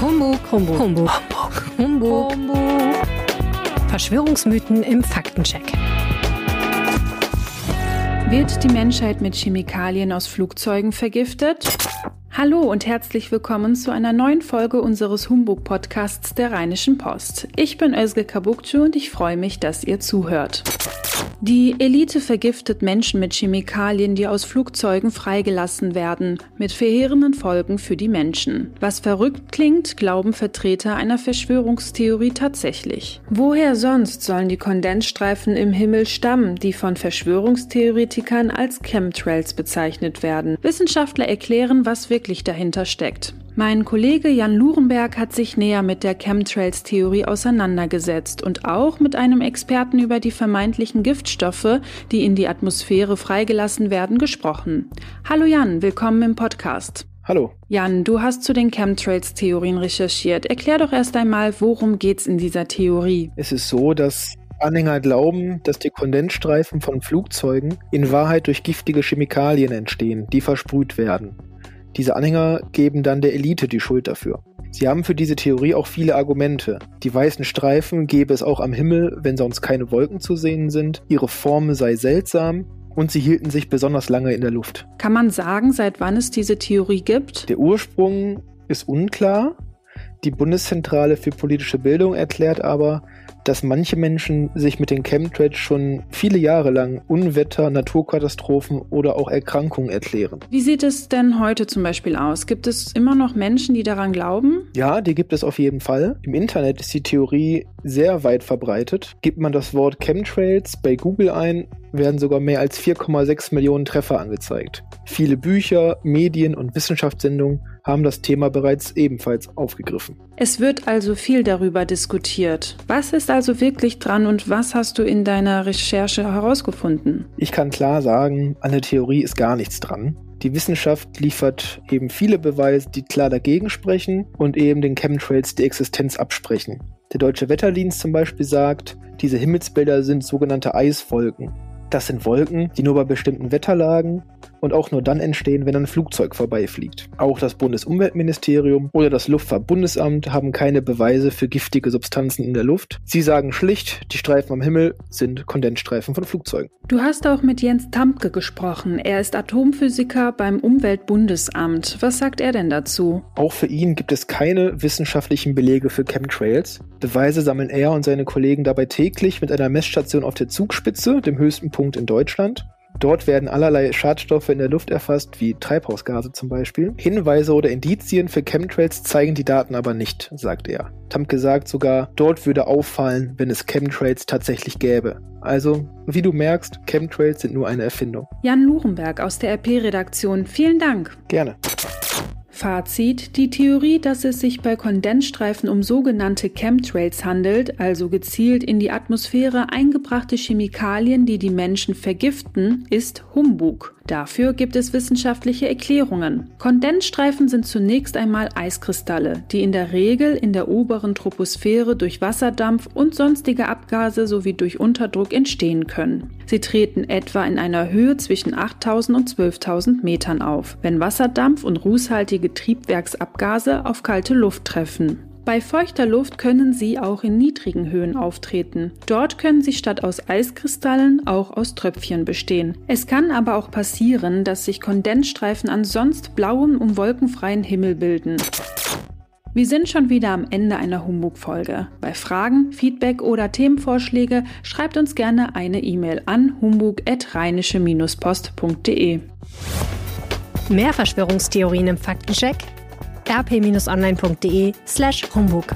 Humbug, Humbug, Humbug, Humbug, Humbug. Humbug. Verschwörungsmythen im Faktencheck. Wird die Menschheit mit Chemikalien aus Flugzeugen vergiftet? Hallo und herzlich willkommen zu einer neuen Folge unseres Humbug-Podcasts der Rheinischen Post. Ich bin Özge Kabukcu und ich freue mich, dass ihr zuhört. Die Elite vergiftet Menschen mit Chemikalien, die aus Flugzeugen freigelassen werden, mit verheerenden Folgen für die Menschen. Was verrückt klingt, glauben Vertreter einer Verschwörungstheorie tatsächlich. Woher sonst sollen die Kondensstreifen im Himmel stammen, die von Verschwörungstheoretikern als Chemtrails bezeichnet werden? Wissenschaftler erklären, was wirklich dahinter steckt. Mein Kollege Jan Lurenberg hat sich näher mit der Chemtrails-Theorie auseinandergesetzt und auch mit einem Experten über die vermeintlichen Giftstoffe, die in die Atmosphäre freigelassen werden, gesprochen. Hallo Jan, willkommen im Podcast. Hallo. Jan, du hast zu den Chemtrails-Theorien recherchiert. Erklär doch erst einmal, worum geht's in dieser Theorie? Es ist so, dass Anhänger glauben, dass die Kondensstreifen von Flugzeugen in Wahrheit durch giftige Chemikalien entstehen, die versprüht werden. Diese Anhänger geben dann der Elite die Schuld dafür. Sie haben für diese Theorie auch viele Argumente. Die weißen Streifen gäbe es auch am Himmel, wenn sonst keine Wolken zu sehen sind, ihre Form sei seltsam und sie hielten sich besonders lange in der Luft. Kann man sagen, seit wann es diese Theorie gibt? Der Ursprung ist unklar. Die Bundeszentrale für politische Bildung erklärt aber, dass manche Menschen sich mit den Chemtrails schon viele Jahre lang Unwetter, Naturkatastrophen oder auch Erkrankungen erklären. Wie sieht es denn heute zum Beispiel aus? Gibt es immer noch Menschen, die daran glauben? Ja, die gibt es auf jeden Fall. Im Internet ist die Theorie sehr weit verbreitet. Gibt man das Wort Chemtrails bei Google ein, werden sogar mehr als 4,6 Millionen Treffer angezeigt. Viele Bücher, Medien und Wissenschaftssendungen haben das Thema bereits ebenfalls aufgegriffen. Es wird also viel darüber diskutiert. Was ist also wirklich dran und was hast du in deiner Recherche herausgefunden? Ich kann klar sagen, an der Theorie ist gar nichts dran. Die Wissenschaft liefert eben viele Beweise, die klar dagegen sprechen und eben den Chemtrails die Existenz absprechen. Der Deutsche Wetterdienst zum Beispiel sagt, diese Himmelsbilder sind sogenannte Eiswolken. Das sind Wolken, die nur bei bestimmten Wetterlagen und auch nur dann entstehen, wenn ein Flugzeug vorbeifliegt. Auch das Bundesumweltministerium oder das Luftfahrtbundesamt haben keine Beweise für giftige Substanzen in der Luft. Sie sagen schlicht, die Streifen am Himmel sind Kondensstreifen von Flugzeugen. Du hast auch mit Jens Tampke gesprochen. Er ist Atomphysiker beim Umweltbundesamt. Was sagt er denn dazu? Auch für ihn gibt es keine wissenschaftlichen Belege für Chemtrails. Beweise sammeln er und seine Kollegen dabei täglich mit einer Messstation auf der Zugspitze, dem höchsten Punkt in Deutschland. Dort werden allerlei Schadstoffe in der Luft erfasst, wie Treibhausgase zum Beispiel. Hinweise oder Indizien für Chemtrails zeigen die Daten aber nicht, sagt er. Tamke sagt sogar, dort würde auffallen, wenn es Chemtrails tatsächlich gäbe. Also, wie du merkst, Chemtrails sind nur eine Erfindung. Jan Lurenberg aus der RP-Redaktion, vielen Dank. Gerne. Fazit: Die Theorie, dass es sich bei Kondensstreifen um sogenannte Chemtrails handelt, also gezielt in die Atmosphäre eingebrachte Chemikalien, die die Menschen vergiften, ist Humbug. Dafür gibt es wissenschaftliche Erklärungen. Kondensstreifen sind zunächst einmal Eiskristalle, die in der Regel in der oberen Troposphäre durch Wasserdampf und sonstige Abgase sowie durch Unterdruck entstehen können. Sie treten etwa in einer Höhe zwischen 8000 und 12.000 Metern auf, wenn Wasserdampf und rußhaltige Triebwerksabgase auf kalte Luft treffen. Bei feuchter Luft können sie auch in niedrigen Höhen auftreten. Dort können sie statt aus Eiskristallen auch aus Tröpfchen bestehen. Es kann aber auch passieren, dass sich Kondensstreifen an sonst blauem und wolkenfreien Himmel bilden. Wir sind schon wieder am Ende einer Humbug-Folge. Bei Fragen, Feedback oder Themenvorschläge schreibt uns gerne eine E-Mail an humbug.rheinische-post.de. Mehr Verschwörungstheorien im Faktencheck rp-online.de slash Humbug.